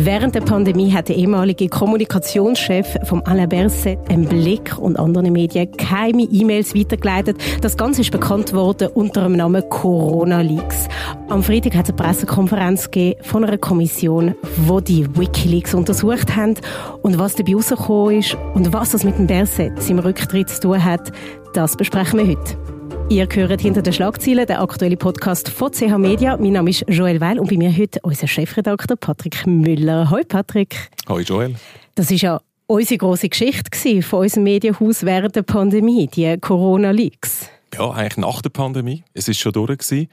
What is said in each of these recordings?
Während der Pandemie hat der ehemalige Kommunikationschef vom Alain Berset im Blick und anderen Medien keine E-Mails weitergeleitet. Das Ganze ist bekannt worden unter dem Namen Corona Leaks. Am Freitag hat es eine Pressekonferenz gegeben von einer Kommission, wo die WikiLeaks untersucht haben und was dabei rausgekommen ist und was das mit dem Berset, seinem Rücktritt zu tun hat, das besprechen wir heute. Ihr hört hinter den Schlagzeilen der aktuelle Podcast von CH Media. Mein Name ist Joel Weil und bei mir heute unser Chefredakteur Patrick Müller. Hallo Patrick. Hallo Joel. Das ist ja unsere große Geschichte von unserem Medienhaus während der Pandemie, die Corona-Leaks. Ja, eigentlich nach der Pandemie. Es ist schon durch gewesen.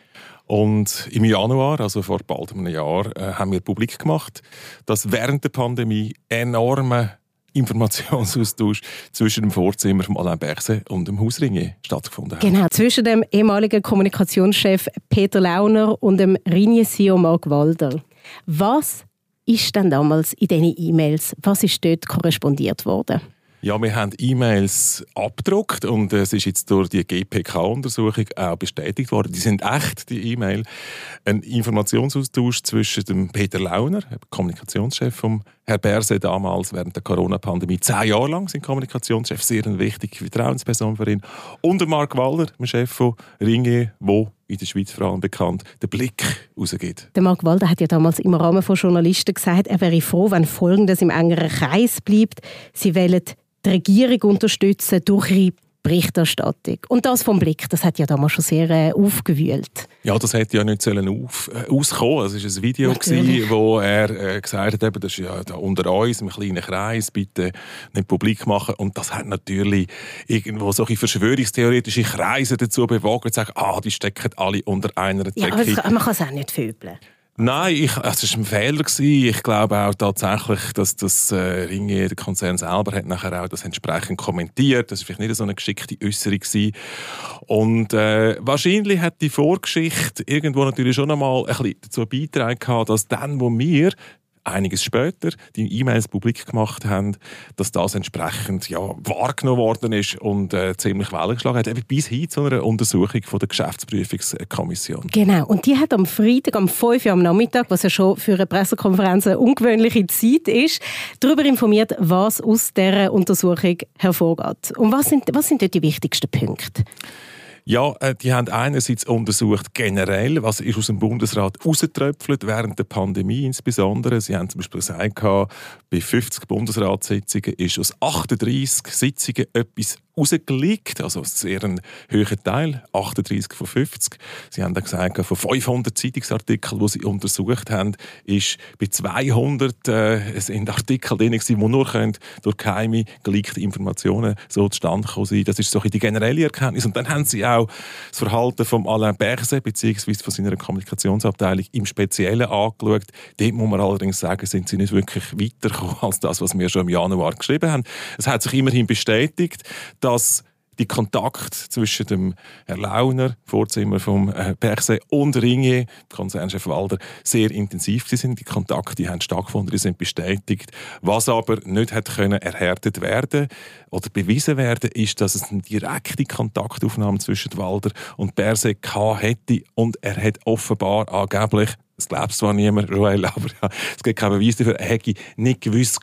Und im Januar, also vor bald einem Jahr, äh, haben wir publik gemacht, dass während der Pandemie enorme Informationsaustausch zwischen dem Vorzimmer von Alain Berset und dem Hausringe stattgefunden hat. Genau, zwischen dem ehemaligen Kommunikationschef Peter Launer und dem Ringe-CEO Mark Walder. Was ist denn damals in diesen E-Mails, was ist dort korrespondiert worden? Ja, wir haben E-Mails abgedruckt und es ist jetzt durch die GPK-Untersuchung auch bestätigt worden. Die sind echt, die E-Mail. Ein Informationsaustausch zwischen dem Peter Launer, Kommunikationschef vom Herr Berse damals während der Corona-Pandemie, zehn Jahre lang sind Kommunikationschef, sehr eine wichtige Vertrauensperson für ihn, und der Mark Waller, dem Chef von Ringe, wo in der Schweiz vor allem bekannt, den Blick rausgeht. Der Mark Walder hat ja damals im Rahmen von Journalisten gesagt, er wäre froh, wenn Folgendes im engeren Kreis bleibt. Sie wollen die Regierung unterstützen durch ihre Berichterstattung. Und das vom Blick, das hat ja damals schon sehr äh, aufgewühlt. Ja, das hätte ja nicht sollen auf, äh, auskommen. Es war ein Video, gewesen, wo er äh, gesagt hat, eben, das ist ja unter uns, im kleinen Kreis, bitte nicht publik machen. Und das hat natürlich irgendwo solche verschwörungstheoretische Kreise dazu bewogen, zu sagen, ah, die stecken alle unter einer Decke. Ja, man kann es auch nicht fübeln. Nein, ich, also es war ein Fehler. Gewesen. Ich glaube auch tatsächlich, dass das äh, Ringier, der Konzern selber, hat nachher auch das entsprechend kommentiert. Das war vielleicht nicht so eine geschickte Äußerung. Gewesen. Und äh, wahrscheinlich hat die Vorgeschichte irgendwo natürlich schon einmal ein bisschen dazu beigetragen, dass dann, wo wir einiges später die E-Mails publik gemacht haben, dass das entsprechend ja, wahrgenommen worden ist und äh, ziemlich Wellen geschlagen hat, eben bis hin zu einer Untersuchung von der Geschäftsprüfungskommission. Genau, und die hat am Freitag, am 5 Uhr am Nachmittag, was ja schon für eine Pressekonferenz eine ungewöhnliche Zeit ist, darüber informiert, was aus dieser Untersuchung hervorgeht. Und was sind, was sind dort die wichtigsten Punkte? Ja, äh, die haben einerseits untersucht generell, was ist aus dem Bundesrat rausgetröpfelt während der Pandemie insbesondere. Sie haben zum Beispiel gesagt, bei 50 Bundesratssitzungen ist aus 38 Sitzungen etwas rausgelegt, also sehr ein hoher Teil, 38 von 50. Sie haben dann gesagt, von 500 Zeitungsartikeln, die sie untersucht haben, ist bei 200 äh, sind Artikel drin, die nur durch geheime geleakte Informationen so zustande kommen sind. Das ist so die generelle Erkenntnis. Und dann haben sie auch das Verhalten von Alain Berset bzw. von seiner Kommunikationsabteilung im Speziellen angeschaut. Dort muss man allerdings sagen, sind sie nicht wirklich weitergekommen als das, was wir schon im Januar geschrieben haben. Es hat sich immerhin bestätigt, dass die Kontakt zwischen dem Herrn Launer, Vorzimmer vom äh, Berse und Ringier, Konzernchef Walder, sehr intensiv sind. Die Kontakte haben stattgefunden, die sind bestätigt. Was aber nicht hat können erhärtet werden oder bewiesen werden, ist, dass es eine direkte Kontaktaufnahme zwischen Walder und Berse hätte und er hat offenbar angeblich das glaubt zwar niemand, Joel, aber ja, es gibt keinen Beweis dafür. Er hätte nicht gewusst,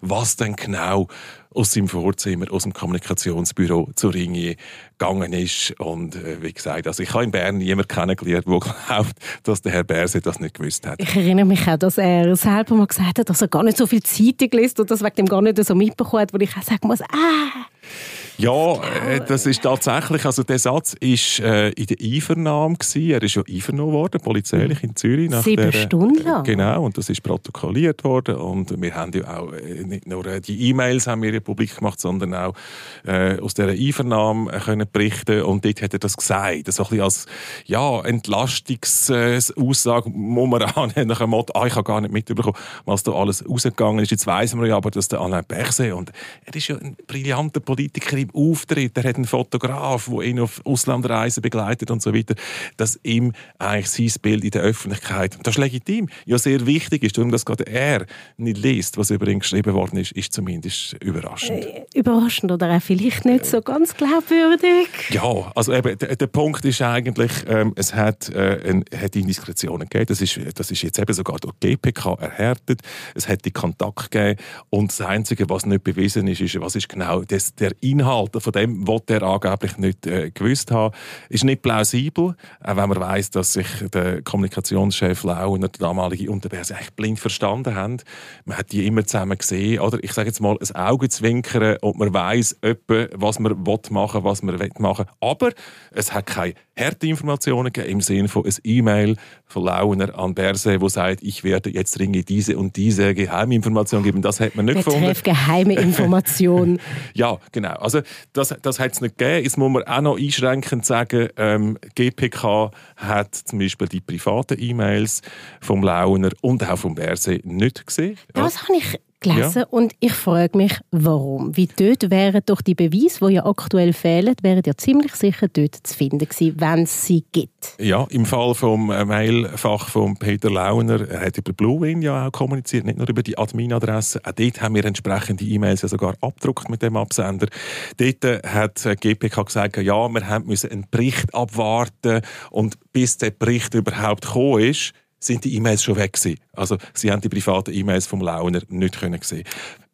was denn genau aus seinem Vorzimmer, aus dem Kommunikationsbüro zu Ringier gegangen ist. Und äh, wie gesagt, also ich habe in Bern niemanden kennengelernt, der glaubt, dass der Herr Berse das nicht gewusst hat. Ich erinnere mich auch, dass er selber mal gesagt hat, dass er gar nicht so viel Zeitung liest und das wegen dem gar nicht so mitbekommen hat, wo ich auch sagen muss, ah... Ja, äh, das ist tatsächlich, also der Satz ist äh, in der Einvernahme gewesen. Er ist ja einvernommen worden, polizeilich in Zürich. Nach Sieben der, Stunden lang? Genau, und das ist protokolliert worden und wir haben ja auch äh, nicht nur äh, die E-Mails haben wir ja publik gemacht, sondern auch äh, aus dieser Einvernahme können berichten und dort hat er das gesagt, so ein bisschen als ja, Entlastungsaussage annehmen, nach dem Motto, ah, ich habe gar nicht mitbekommen, was da alles rausgegangen ist. Jetzt weiss man ja aber, dass der Alain Berset, und er ist ja ein brillanter Politiker, beim Auftritt, er hat einen Fotograf, der ihn auf Auslandreisen begleitet und so weiter, dass ihm eigentlich sein Bild in der Öffentlichkeit, das ist legitim, ja sehr wichtig ist, darum, dass gerade er nicht liest, was über ihn geschrieben worden ist, ist zumindest überraschend. Äh, überraschend oder auch vielleicht nicht so ganz glaubwürdig. Ja, also eben, der, der Punkt ist eigentlich, ähm, es hat, äh, ein, hat Indiskretionen gegeben, das ist, das ist jetzt eben sogar durch die GPK erhärtet, es hat die Kontakt gegeben. Und das Einzige, was nicht bewiesen ist, ist, was ist genau das, der Inhalt von dem, was er angeblich nicht äh, gewusst hat, ist nicht plausibel, auch wenn man weiß, dass sich der Kommunikationschef Lau und der damalige Unterberse eigentlich blind verstanden haben. Man hat die immer zusammen gesehen, oder ich sage jetzt mal, ein Augenzwinkern und man weiß was man machen will, was man machen will. Aber es hat keine harte Informationen gegeben im Sinne von ein E-Mail von Launer an Berse, wo sagt, ich werde jetzt dringend diese und diese Geheiminformation geben. Das hat man nicht Betreff gefunden. geheime Information. ja, genau. Also das, das hat es nicht gegeben. Jetzt muss man auch noch einschränkend sagen, ähm, GPK hat zum Beispiel die privaten E-Mails vom Launer und auch vom Berse nicht gesehen. Das habe ich gelesen ja. und ich frage mich, warum. Wie dort wären doch die Beweise, die ja aktuell fehlen, wären ja ziemlich sicher dort zu finden gewesen, wenn es sie gibt. Ja, im Fall vom äh, Mailfach von Peter Launer, er hat über Bluewin ja auch kommuniziert, nicht nur über die Adminadresse. Auch dort haben wir entsprechende E-Mails ja sogar abgedruckt mit dem Absender. Dort äh, hat äh, GPK gesagt, ja, wir haben müssen einen Bericht abwarten und bis der Bericht überhaupt gekommen ist, sind die E-Mails schon weg gewesen. Also sie haben die privaten E-Mails vom Launer nicht können sehen.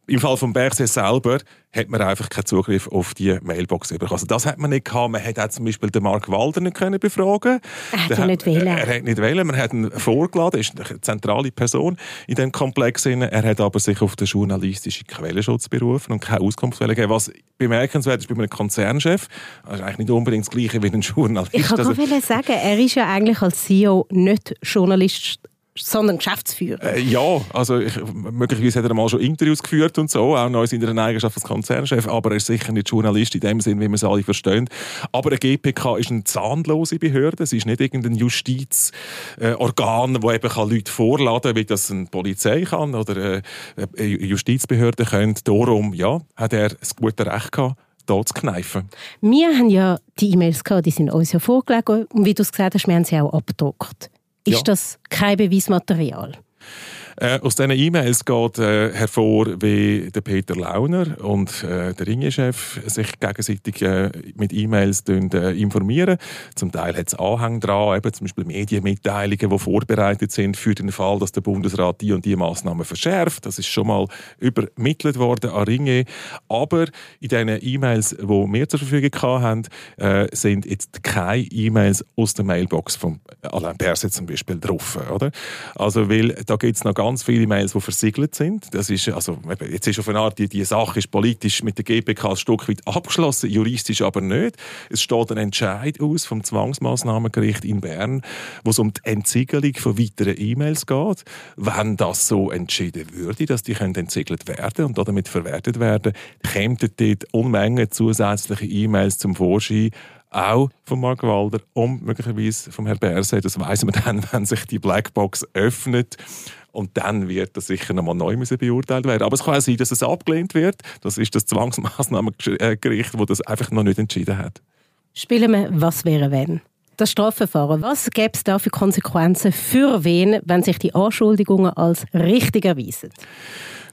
Im Fall von Berset selber hat man einfach keinen Zugriff auf die Mailbox bekommen. Also das hat man nicht gehabt. Man hätte zum Beispiel den Mark Walder nicht können befragen. Er hat ihn nicht wählen. Er hat nicht wählen. Man hat ihn vorgeladen. Er ist eine zentrale Person in diesem Komplex. Er hat aber sich auf den journalistischen Quellenschutz berufen und keine Auskunft gegeben. Was bemerkenswert ist bei einem Konzernchef, das ist eigentlich nicht unbedingt das Gleiche wie ein Journalist. Ich kann also, sagen, er ist ja eigentlich als CEO nicht Journalist sondern Geschäftsführer. Äh, ja, also ich, möglicherweise hat er mal schon Interviews geführt und so, auch noch in seiner Eigenschaft als Konzernchef, aber er ist sicher nicht Journalist in dem Sinn, wie wir es alle verstehen. Aber eine GPK ist eine zahnlose Behörde, es ist nicht irgendein Justizorgan, äh, wo eben kann Leute vorladen kann, wie das eine Polizei kann oder äh, eine Justizbehörde könnte. Darum, ja, hat er das gute Recht gehabt, hier zu kneifen. Wir haben ja die E-Mails gehabt, die sind uns ja vorgelegt und wie du es gesagt hast, wir haben sie auch abgedruckt. Ist ja. das kein Beweismaterial? Äh, aus diesen E-Mails geht äh, hervor, wie der Peter Launer und äh, der Ringe-Chef sich gegenseitig äh, mit E-Mails äh, informieren. Zum Teil hat es Anhang dran, eben zum Beispiel Medienmitteilungen, die vorbereitet sind für den Fall, dass der Bundesrat die und die Maßnahmen verschärft. Das ist schon mal übermittelt worden an Ringe. Aber in diesen E-Mails, die wir zur Verfügung haben, äh, sind jetzt keine E-Mails aus der Mailbox von Alain Berset zum Beispiel drauf. Oder? Also, weil da gibt es noch ganz ganz viele Mails, die versiegelt sind. Das ist, also, jetzt ist auf eine Art, die, die Sache ist politisch mit der GPK ein Stück weit abgeschlossen, juristisch aber nicht. Es steht ein Entscheid aus vom Zwangsmaßnahmengericht in Bern, wo es um die Entsiegelung von weiteren E-Mails geht. Wenn das so entschieden würde, dass die können entsiegelt werden und damit verwertet werden, kämen dort Unmengen zusätzliche E-Mails zum Vorschein, auch von Mark Walder und möglicherweise vom Herrn Berset. Das weiß man dann, wenn sich die Blackbox öffnet. Und dann wird das sicher nochmal neu beurteilt werden. Aber es kann auch sein, dass es abgelehnt wird. Das ist das Zwangsmaßnahmengericht, das das einfach noch nicht entschieden hat. Spielen wir «Was wäre wenn?» Das Strafverfahren, was gäbe es da für Konsequenzen für wen, wenn sich die Anschuldigungen als richtig erweisen?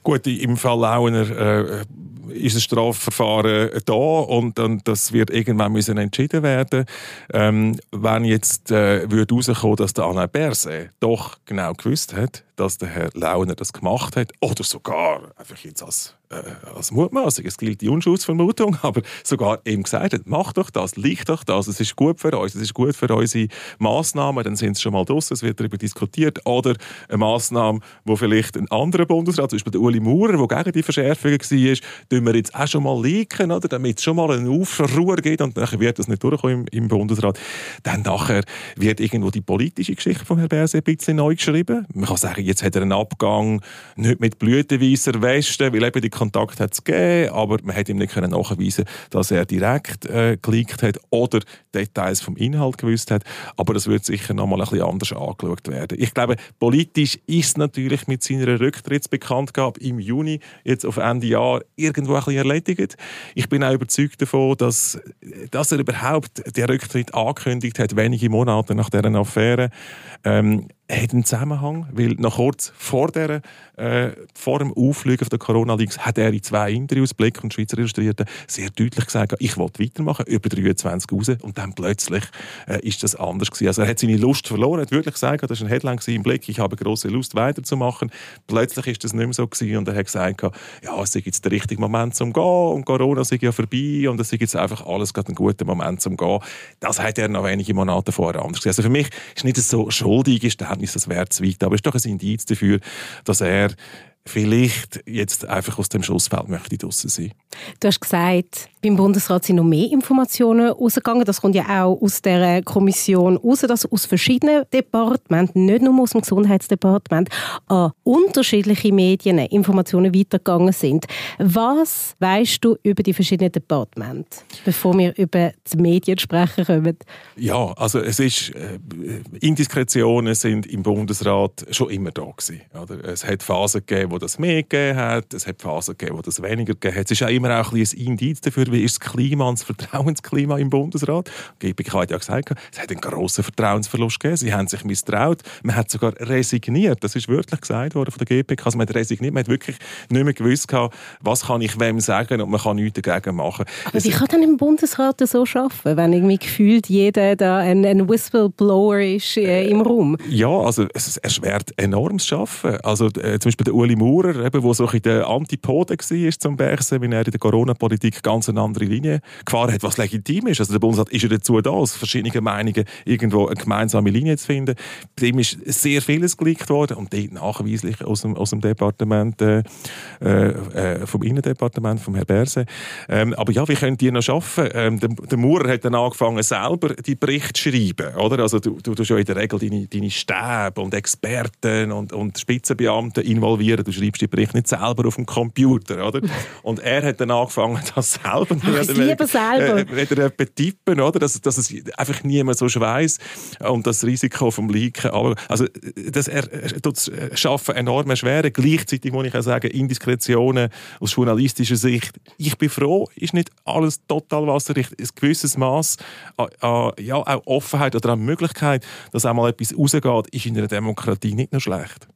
Gut, im Fall Launer äh, ist ein Strafverfahren da und, und das wird irgendwann müssen entschieden werden. Ähm, wenn jetzt äh, würde herauskommen, dass der Anna Berse doch genau gewusst hat, dass der Herr Launer das gemacht hat oder sogar einfach jetzt als äh, als Mutmaßung, es gilt die Unschuldsvermutung, aber sogar ihm gesagt hat, mach doch das, leicht doch das, es ist gut für uns, es ist gut für unsere Massnahmen, dann sind sie schon mal draussen, es wird darüber diskutiert. Oder eine Massnahme, wo vielleicht ein anderer Bundesrat, zum Beispiel der Uli Maurer, der gegen die Verschärfung war, tun wir jetzt auch schon mal liken, oder, damit es schon mal einen Aufruhr gibt und dann wird das nicht durchkommen im, im Bundesrat. Dann nachher wird irgendwo die politische Geschichte von Herrn Berse ein bisschen neu geschrieben. Man kann sagen, jetzt hat er einen Abgang nicht mit blütenweißer Weste, weil eben die Kontakt hat es gegeben, aber man hat ihm nicht können nachweisen, dass er direkt äh, geleakt hat oder Details vom Inhalt gewusst hat. Aber das wird sicher noch mal ein bisschen anders angeschaut werden. Ich glaube, politisch ist natürlich mit seiner Rücktrittsbekanntgabe im Juni jetzt auf Ende Jahr irgendwo ein bisschen erledigt. Ich bin auch überzeugt davon, dass, dass er überhaupt den Rücktritt angekündigt hat, wenige Monate nach dieser Affäre. Ähm, hat einen Zusammenhang, weil noch kurz vor, der, äh, vor dem Auffliegen der Corona-Leaks hat er in zwei Interviews, Blick und Schweizer Illustrierte, sehr deutlich gesagt, ich wollte weitermachen, über 23 raus und dann plötzlich äh, ist das anders gewesen. Also er hat seine Lust verloren, hat wirklich gesagt, das war ein Headline im Blick, ich habe große Lust weiterzumachen. Plötzlich ist das nicht mehr so gewesen und er hat gesagt, ja, es ist jetzt der richtige Moment zum Gehen und Corona ist ja vorbei und es ist jetzt einfach alles gerade ein guter Moment zum Gehen. Das hat er noch wenige Monate vorher anders gesehen. Also für mich ist nicht so schuldig, ist das wäre zu weit. Aber es ist doch ein Indiz dafür, dass er er vielleicht jetzt einfach aus dem Schussfeld möchte draussen sein. Du hast gesagt, beim Bundesrat sind noch mehr Informationen rausgegangen. Das kommt ja auch aus der Kommission raus, dass aus verschiedenen Departementen, nicht nur aus dem Gesundheitsdepartement, an unterschiedliche Medien Informationen weitergegangen sind. Was weißt du über die verschiedenen Departements, bevor wir über die Medien sprechen kommen? Ja, also es ist äh, Indiskretionen sind im Bundesrat schon immer da gewesen. Oder? Es hat Phasen gegeben, wo das mehr gegeben hat. Es hat Phasen gegeben, wo das weniger gegeben hat. Es ist auch immer auch ein, ein Indiz dafür, wie ist das Klima und das Vertrauensklima im Bundesrat. Die GPK hat ja gesagt, es hat einen grossen Vertrauensverlust gegeben. Sie haben sich misstraut. Man hat sogar resigniert. Das ist wirklich gesagt worden von der GPK. Also man hat resigniert. Man hat wirklich nicht mehr gewusst, was kann ich wem sagen und man kann nichts dagegen machen. Aber wie kann denn im Bundesrat so arbeiten, wenn irgendwie gefühlt jeder da ein, ein Whistleblower ist äh, im Raum? Ja, also es erschwert enorm das Arbeiten. Also äh, zum Beispiel der Uli Maurer, eben, wo so ein der Antipode war zum Bergsen, wenn er in der Corona-Politik ganz eine andere Linie gefahren hat, was legitim ist. Also der Bundesrat ist ja dazu da, aus verschiedenen Meinungen irgendwo eine gemeinsame Linie zu finden. Bei ihm ist sehr vieles geleakt worden und dort nachweislich aus dem, aus dem Departement, äh, äh, vom Innendepartement, vom Herrn Berse. Ähm, aber ja, wie können die noch arbeiten? Ähm, der, der Maurer hat dann angefangen, selber die Berichte zu schreiben. Oder? Also du, du tust ja in der Regel deine, deine Stäbe und Experten und, und Spitzenbeamte involvieren. Du schreibst die Berichte nicht selber auf dem Computer, oder? Und er hat dann angefangen, das selber Ach, ich lieber selber. Äh, betippen, oder? Dass, dass es einfach niemand so weiss und das Risiko vom Leaken. Aber, also, das er, das Schaffen enorm erschweren. Gleichzeitig muss ich auch sagen, Indiskretionen aus journalistischer Sicht. Ich bin froh, ist nicht alles total wasserdicht. Ein gewisses Maß an, an ja, auch Offenheit oder an Möglichkeit, dass auch mal etwas rausgeht, ist in einer Demokratie nicht nur schlecht.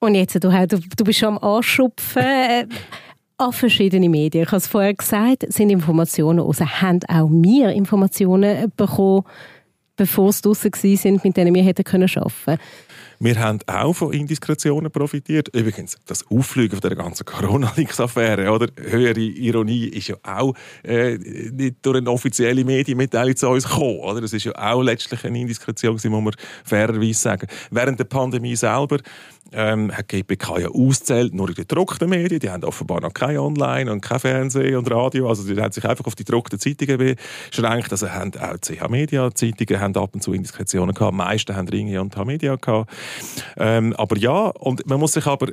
Und jetzt, du, du, bist schon am Anschupfen äh, an verschiedene Medien. Ich habe es vorher gesagt, sind Informationen raus. Haben auch wir Informationen bekommen, bevor es draussen waren, mit denen wir hätten arbeiten können? Wir haben auch von Indiskretionen profitiert. Übrigens, das Auffliegen von der ganzen Corona-Links-Affäre, oder? Höhere Ironie ist ja auch äh, nicht durch eine offizielle Medienmitteilung zu uns gekommen, oder? Das ist ja auch letztlich eine Indiskretion, muss man fairerweise sagen. Während der Pandemie selber ähm, hat die GPK ja auszählt, nur den gedruckten Medien. Die haben offenbar noch kein Online und kein Fernsehen und Radio. Also die haben sich einfach auf die gedruckten Zeitungen beschränkt. Also haben auch CH Media Zeitungen haben ab und zu Indiskretionen gehabt. Die meisten haben Ringe und H Media gehabt. Ähm, aber ja, und man muss sich aber, äh,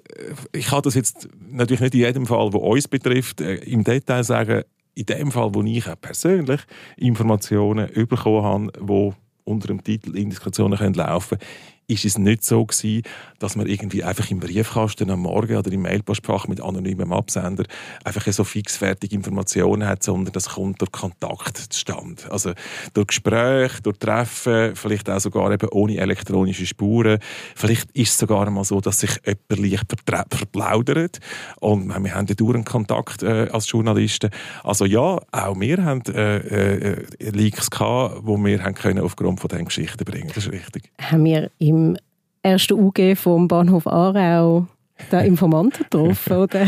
ich kann das jetzt natürlich nicht in jedem Fall, wo uns betrifft, äh, im Detail sagen, in dem Fall, wo ich auch persönlich Informationen bekommen habe, die unter dem Titel Indiskretionen können laufen können, ist es nicht so gewesen, dass man irgendwie einfach im Briefkasten am Morgen oder im Mailpostfach mit anonymem Absender einfach so fixfertige Informationen hat, sondern das kommt durch Kontakt zustande. Also durch Gespräche, durch Treffen, vielleicht auch sogar eben ohne elektronische Spuren. Vielleicht ist es sogar mal so, dass sich jemand leicht verplaudert und wir haben ja durch Kontakt äh, als Journalisten. Also ja, auch wir haben äh, äh, Leaks gehabt, die wir haben können aufgrund von diesen Geschichten bringen. Das ist richtig. Haben wir im im ersten UG vom Bahnhof Aarau den Informanten getroffen, oder?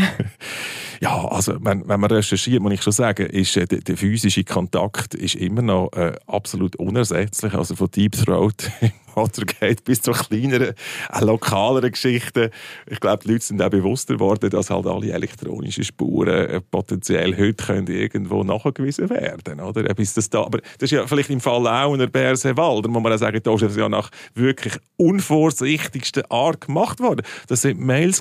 Ja, also wenn, wenn man recherchiert, muss ich schon sagen, ist äh, der, der, physische Kontakt ist immer noch äh, absolut unersetzlich. Also von Deep Throat oder geht bis zu kleineren, äh, lokaleren Geschichten. Ich glaube, die Leute sind auch bewusster geworden, dass halt alle elektronischen Spuren äh, potenziell heute können irgendwo nachgewiesen werden oder? Bis das da, aber das ist ja vielleicht im Fall auch einer Bersenwald, muss man auch sagen, da ist es ja nach wirklich unvorsichtigsten Art gemacht worden. Das sind Mails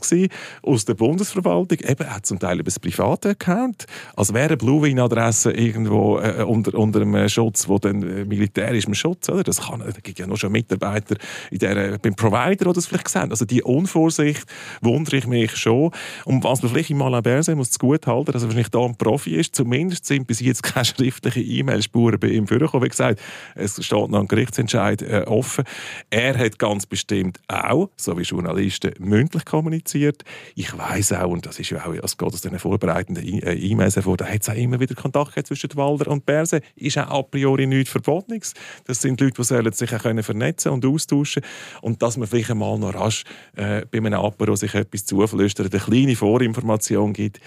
aus der Bundesverwaltung, eben auch zum Teil über das private Account, als wäre eine Bluewin-Adresse irgendwo äh, unter, unter einem Schutz, wo dann äh, militärischem Schutz, oder? Das kann, da gibt ja noch schon Mitarbeiter in der, beim Provider, die das vielleicht sehen. Also die Unvorsicht wundere ich mich schon. Und was man vielleicht im Alain Berset muss gut halten, dass er wahrscheinlich da ein Profi ist, zumindest sind bis jetzt keine schriftlichen E-Mail-Spuren bei ihm vorgekommen. Wie gesagt, es steht noch ein Gerichtsentscheid äh, offen. Er hat ganz bestimmt auch, so wie Journalisten, mündlich kommuniziert. Ich weiß auch, und das ist ja auch, es geht aus den vorbereitenden äh, E-Mails hervor, da hat es auch immer wieder Kontakt zwischen Walder und Berse. Ist auch a priori nichts Verbotenes. Das sind Leute, die sich auch können und austauschen und dass man vielleicht einmal noch rasch äh, bei einem Apero sich etwas zuflüstert, eine kleine Vorinformation gibt,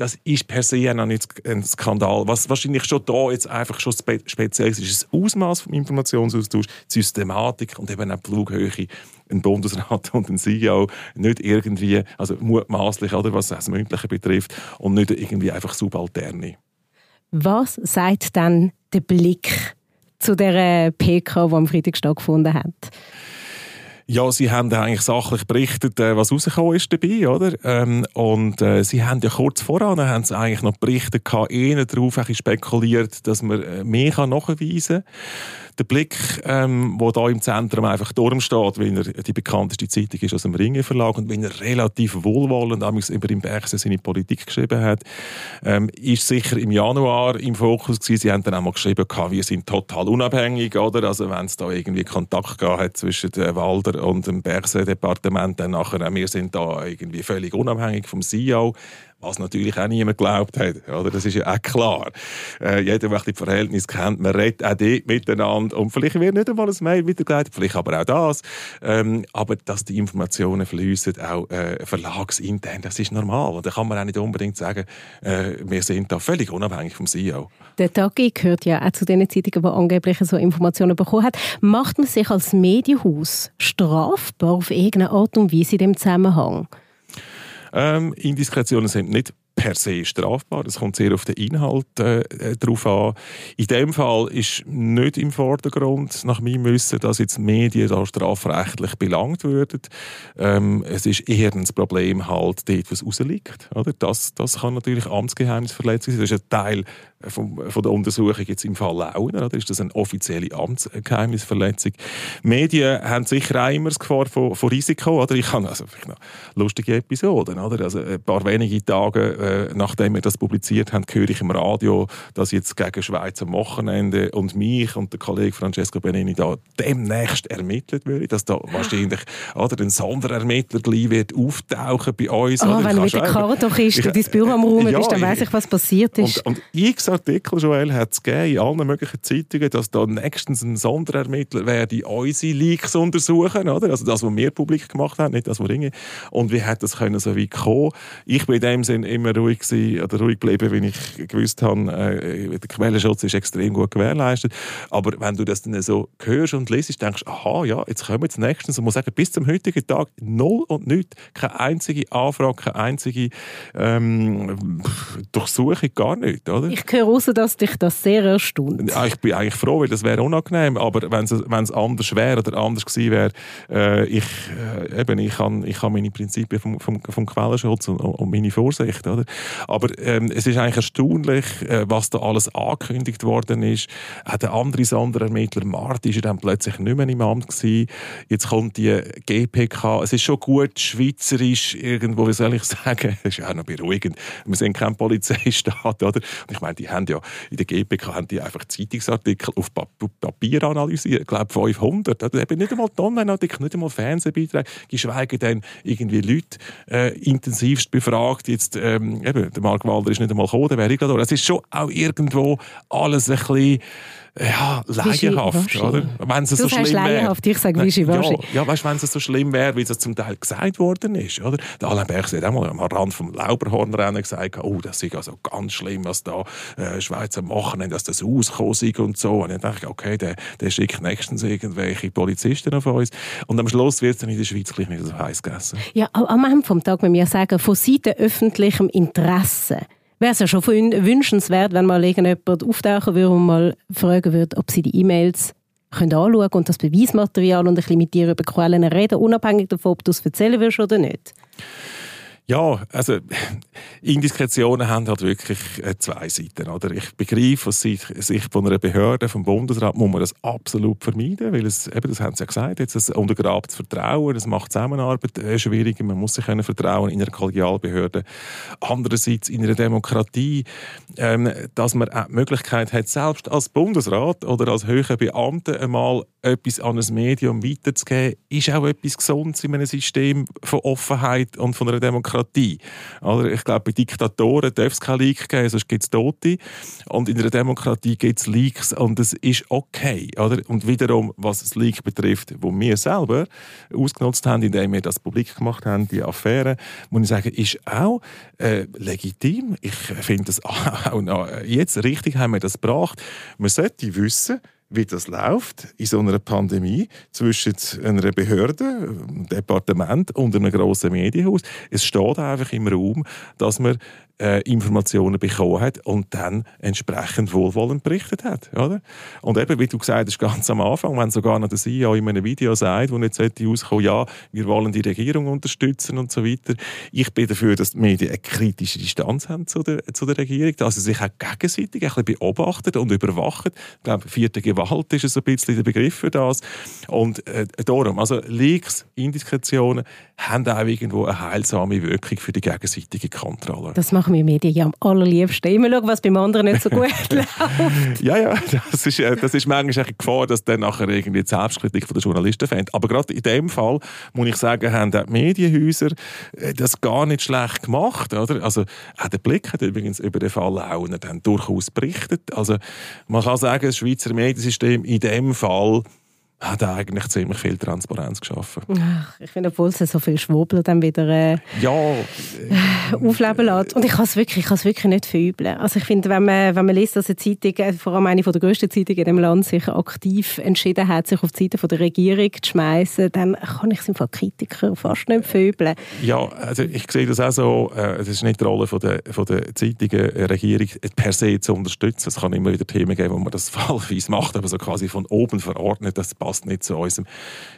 das ist per se noch nicht ein Skandal. Was wahrscheinlich schon da jetzt einfach schon spe speziell ist, ist das Ausmaß vom Informationsaustausch, die Systematik und eben auch die Flughöhe. Ein Bundesrat und ein CEO nicht irgendwie, also mutmaßlich, oder was das Mündliche betrifft, und nicht irgendwie einfach subalterne. Was sagt dann der Blick zu der PK, die am Freitag stattgefunden hat? Ja, sie haben eigentlich sachlich berichtet, äh, was rausgekommen ist dabei, oder? Ähm, und äh, sie haben ja kurz voran haben sie eigentlich noch berichtet, eher darauf spekuliert, dass man äh, mehr nachweisen kann der Blick, ähm, wo da im Zentrum einfach Turm steht, weil er die bekannteste Zeitung ist aus dem Ringe Verlag und wenn er relativ wohlwollend über im Bergse seine Politik geschrieben hat, ähm, ist sicher im Januar im Fokus gewesen. Sie haben dann auch mal geschrieben, wir sind total unabhängig, oder? Also wenn es da irgendwie Kontakt gab zwischen dem Walder und dem Bergse Departement, dann nachher, wir sind da irgendwie völlig unabhängig vom CEO was natürlich auch niemand geglaubt hat. Oder? Das ist ja auch klar. Äh, jeder, der die Verhältnisse kennt, man redet auch dort miteinander. Und vielleicht wird nicht einmal ein Mail weitergeleitet, vielleicht aber auch das. Ähm, aber dass die Informationen fließen, auch äh, verlagsintern, das ist normal. Und da kann man auch nicht unbedingt sagen, äh, wir sind da völlig unabhängig vom CEO. Der Tagi gehört ja auch zu den Zeitungen, die angeblich so Informationen bekommen hat. Macht man sich als Medienhaus strafbar auf irgendeine Art und Weise in dem Zusammenhang? Ähm, Indiskretionen sind nicht per se strafbar. Es kommt sehr auf den Inhalt äh, äh, drauf an. In dem Fall ist nicht im Vordergrund nach meinem Wissen, dass jetzt Medien da strafrechtlich belangt würden. Ähm, es ist eher ein Problem halt dort, was rausliegt. Oder? Das, das kann natürlich Amtsgeheimnisverletzung sein. Das ist ein Teil von, von der Untersuchung jetzt im Fall Launer. Oder? Ist das eine offizielle Amtsgeheimnisverletzung? Medien haben sicher auch immer das Gefahr von, von Risiko. Oder? Ich habe also noch lustige Episoden. Oder? Also ein paar wenige Tage äh, nachdem wir das publiziert haben, höre ich im Radio, dass jetzt gegen Schweiz am Wochenende und mich und der Kollege Francesco Benini da demnächst ermittelt wird, dass da wahrscheinlich oder ein Sonderermittler gleich wird auftauchen bei uns. Oh, wenn du mit der und dein Büro am Raum ja, bist, dann weiss ich, was passiert ist. Und, und x Artikel, Joel, hat es in allen möglichen Zeitungen, dass da nächstens ein Sonderermittler werde unsere Leaks untersuchen, oder? Also das, was wir publik gemacht haben, nicht das, was Ringe. Und wie hat das können so weit kommen? Ich bin in dem Sinn immer ruhig gewesen, oder ruhig geblieben, wenn ich gewusst habe, äh, der Quellenschutz ist extrem gut gewährleistet. Aber wenn du das dann so hörst und liest, denkst du, aha, ja, jetzt kommen wir jetzt nächstens und muss sagen, bis zum heutigen Tag null und nichts. Keine einzige Anfrage, keine einzige ähm, Durchsuchung, gar nicht, oder? Ich raus, dass dich das sehr erstaunt. Ja, ich bin eigentlich froh, weil das wäre unangenehm, aber wenn es anders wäre oder anders gewesen wäre, äh, ich, äh, eben, ich habe ich hab meine Prinzipien vom, vom, vom Quellenschutz und, und meine Vorsicht, oder? Aber ähm, es ist eigentlich erstaunlich, äh, was da alles angekündigt worden ist. Auch der andere Sonderermittler Marti ist dann plötzlich nicht mehr im Amt gewesen. Jetzt kommt die GPK. Es ist schon gut schweizerisch irgendwo, wie soll ich sagen? Das ist auch noch beruhigend. Wir sind kein Polizeistaat, oder? Und ich meine, die haben ja in der GPK haben die einfach Zeitungsartikel auf Papier analysiert. Ich glaube 500. Oder? Eben nicht einmal Online-Artikel, nicht einmal Fernsehbeiträge, geschweige denn irgendwie Leute äh, intensivst befragt. Jetzt ähm, eben, der Mark Walder ist nicht einmal gekommen, der wäre ich Es ist schon auch irgendwo alles ein bisschen ja, laienhaft, oder? Wenn es so schlimm wäre. ich sage Wischiwaschi. Ja, ja weißt, wenn es so schlimm wäre, wie es zum Teil gesagt worden ist, oder? Der Alain Berset hat einmal am Rand vom Lauberhornrennen gesagt, oh, das ist also ganz schlimm, was da äh, Schweizer machen, dass das ausgekommen ist und so. Und ich dachte, okay, der, der schickt nächstens irgendwelche Polizisten auf uns. Und am Schluss wird es dann in der Schweiz gleich nicht so heiß gegessen. Ja, am Ende vom Tag, wenn wir sagen, von Seiten öffentlichem Interesse, wäre es ja schon wünschenswert, wenn mal irgendjemand auftauchen würde und mal fragen würde, ob sie die E-Mails können anschauen und das Beweismaterial und ein bisschen mit dir über Quellen reden, unabhängig davon, ob du es erzählen willst oder nicht. Ja, also Indiskretionen haben halt wirklich äh, zwei Seiten. Oder? Ich begreife, aus Sicht von einer Behörde, vom Bundesrat, muss man das absolut vermeiden, weil es, eben, das haben sie ja gesagt, jetzt, es untergrabt das Vertrauen, es macht Zusammenarbeit äh, schwieriger, man muss sich können vertrauen in einer Kollegialbehörde. Andererseits in einer Demokratie, ähm, dass man auch die Möglichkeit hat, selbst als Bundesrat oder als höherer Beamter einmal etwas an ein Medium weiterzugeben, ist auch etwas Gesundes in einem System von Offenheit und von einer Demokratie. Oder ich glaube, bei Diktatoren darf es keine Leaks geben, sonst gibt es Tote. Und in einer Demokratie gibt es Leaks und es ist okay. Oder? Und wiederum, was das Leak betrifft, wo wir selber ausgenutzt haben, indem wir das publik gemacht haben, die Affäre, muss ich sagen, ist auch äh, legitim. Ich finde das auch noch, jetzt richtig haben wir das gebracht. Man sollte wissen, wie das läuft in so einer Pandemie zwischen einer Behörde, einem Departement und einem grossen Medienhaus. Es steht einfach im Raum, dass man äh, Informationen bekommen hat und dann entsprechend wohlwollend berichtet hat. Oder? Und eben, wie du gesagt hast, ganz am Anfang, wenn sogar noch der CEO in einem Video sagt, wo nicht sollte rauskommen, ja, wir wollen die Regierung unterstützen und so weiter. Ich bin dafür, dass die Medien eine kritische Distanz haben zu der, zu der Regierung, dass sie sich auch gegenseitig ein bisschen beobachten und überwachen. Ich glaube, vierte Gewalt ist ein bisschen der Begriff für das. Und äh, darum, also Leaks, Indiskretionen haben auch irgendwo eine heilsame Wirkung für die gegenseitige Kontrolle. Das machen wir Medien ja am allerliebsten. Immer schauen, was beim anderen nicht so gut läuft. ja, ja, das ist, äh, das ist manchmal eine Gefahr, dass dann nachher irgendwie die Selbstkritik der Journalisten fängt. Aber gerade in dem Fall, muss ich sagen, haben die Medienhäuser äh, das gar nicht schlecht gemacht. Oder? Also, auch der Blick hat übrigens über den Fall auch dann durchaus berichtet. Also, man kann sagen, das Schweizer Mediensystem in dem Fall hat er eigentlich ziemlich viel Transparenz geschaffen. Ach, ich finde, obwohl es so viel Schwurbel dann wieder äh, ja, äh, aufleben lässt. Und ich kann es wirklich, wirklich nicht verübeln. Also ich finde, wenn man, wenn man liest, dass eine Zeitung, äh, vor allem eine der grössten Zeitungen in dem Land, sich aktiv entschieden hat, sich auf die Seite von der Regierung zu schmeißen, dann kann ich es im Fall Kritiker fast nicht verübeln. Ja, also ich sehe das auch so, äh, es ist nicht die Rolle von der, von der Zeitungen, äh, Regierung per se zu unterstützen. Es kann immer wieder Themen geben, wo man das fallweise macht, aber so quasi von oben verordnet, das passt nicht zu unserem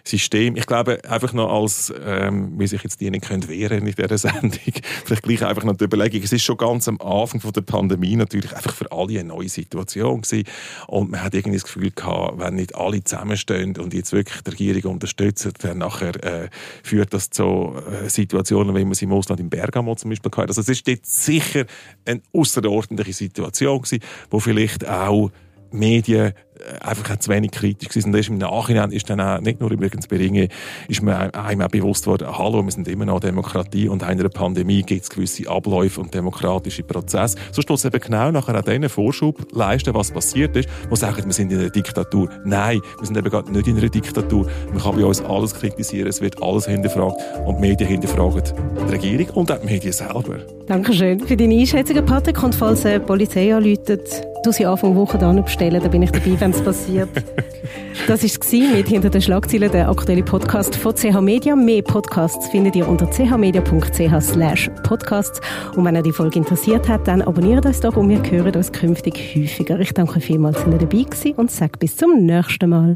System. Ich glaube, einfach noch als, ähm, wie sich jetzt die nicht können wehren in dieser Sendung, vielleicht gleich einfach noch die Überlegung, es ist schon ganz am Anfang von der Pandemie natürlich einfach für alle eine neue Situation gewesen. und man hat irgendwie das Gefühl gehabt, wenn nicht alle zusammenstehen und jetzt wirklich die Regierung unterstützen, dann nachher äh, führt das zu äh, Situationen, wie man sie im Ausland in Bergamo zum Beispiel hatte. Also es ist jetzt sicher eine außerordentliche Situation gewesen, wo vielleicht auch Medien einfach zu wenig kritisch gewesen. Und erst im Nachhinein ist dann auch, nicht nur übrigens bei Ringe, ist mir einem auch bewusst worden, hallo, wir sind immer noch Demokratie und in einer Pandemie gibt es gewisse Abläufe und demokratische Prozesse. So es eben genau nachher an diesen Vorschub leisten, was passiert ist, wo sagen, wir sind in einer Diktatur. Nein, wir sind eben gerade nicht in einer Diktatur. Man kann bei uns alles kritisieren, es wird alles hinterfragt und die Medien hinterfragen die Regierung und auch die Medien selber. Dankeschön für deine Einschätzung, Patrick. Und falls die Polizei anläutet, du sie Anfang Woche dann bestellen, da bin ich dabei, wenn es passiert. Das war es mit «Hinter den Schlagzeilen», der aktuelle Podcast von CH Media. Mehr Podcasts findet ihr unter chmedia.ch slash podcasts. Und wenn euch die Folge interessiert hat, dann abonniert uns doch und wir hören uns künftig häufiger. Ich danke euch vielmals, dass ihr dabei gewesen und sage bis zum nächsten Mal.